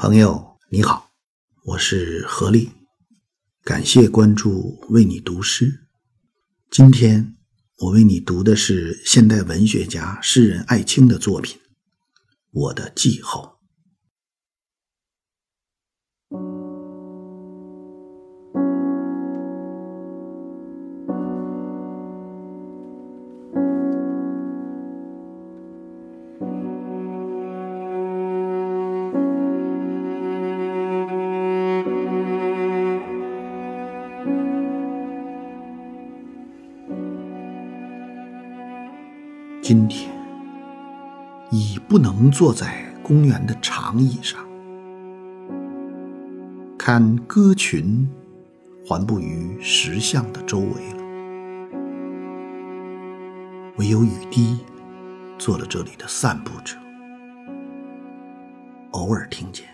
朋友你好，我是何力，感谢关注，为你读诗。今天我为你读的是现代文学家、诗人艾青的作品《我的季后》。今天已不能坐在公园的长椅上，看歌群环步于石像的周围了。唯有雨滴做了这里的散步者，偶尔听见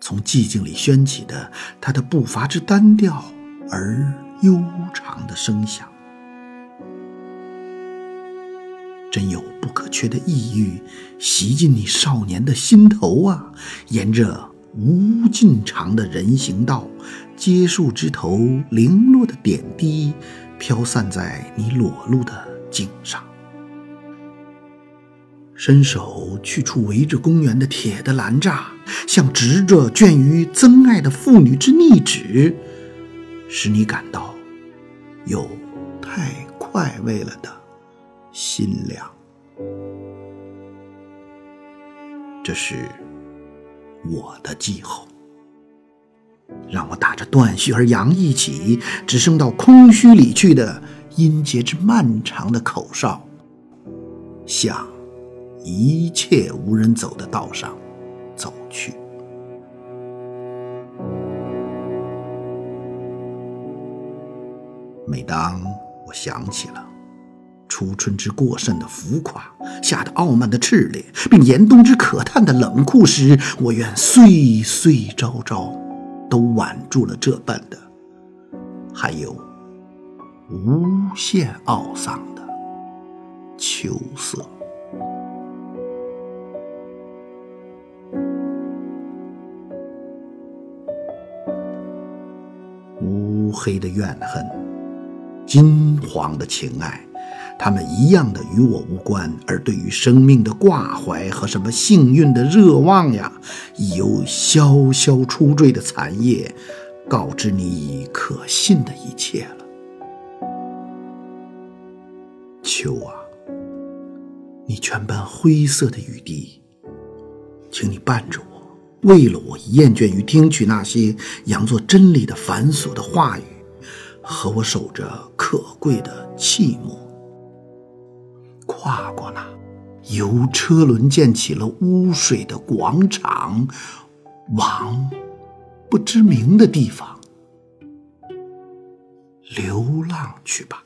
从寂静里喧起的他的步伐之单调而悠长的声响。真有不可缺的意欲袭进你少年的心头啊！沿着无尽长的人行道，街树枝头零落的点滴飘散在你裸露的颈上。伸手去触围着公园的铁的栏栅，像执着倦于憎爱的妇女之逆指，使你感到有太快慰了的。心凉，这是我的季候，让我打着断续而扬一起，只剩到空虚里去的音节之漫长的口哨，向一切无人走的道上走去。每当我想起了。初春之过甚的浮夸，夏的傲慢的炽烈，并严冬之可叹的冷酷时，我愿岁岁朝朝都挽住了这般的，还有无限懊丧的秋色。乌黑的怨恨，金黄的情爱。他们一样的与我无关，而对于生命的挂怀和什么幸运的热望呀，已由萧萧初坠的残叶，告知你已可信的一切了。秋啊，你全班灰色的雨滴，请你伴着我，为了我厌倦于听取那些佯作真理的繁琐的话语，和我守着可贵的寂寞。跨过那由车轮溅起了污水的广场，往不知名的地方流浪去吧。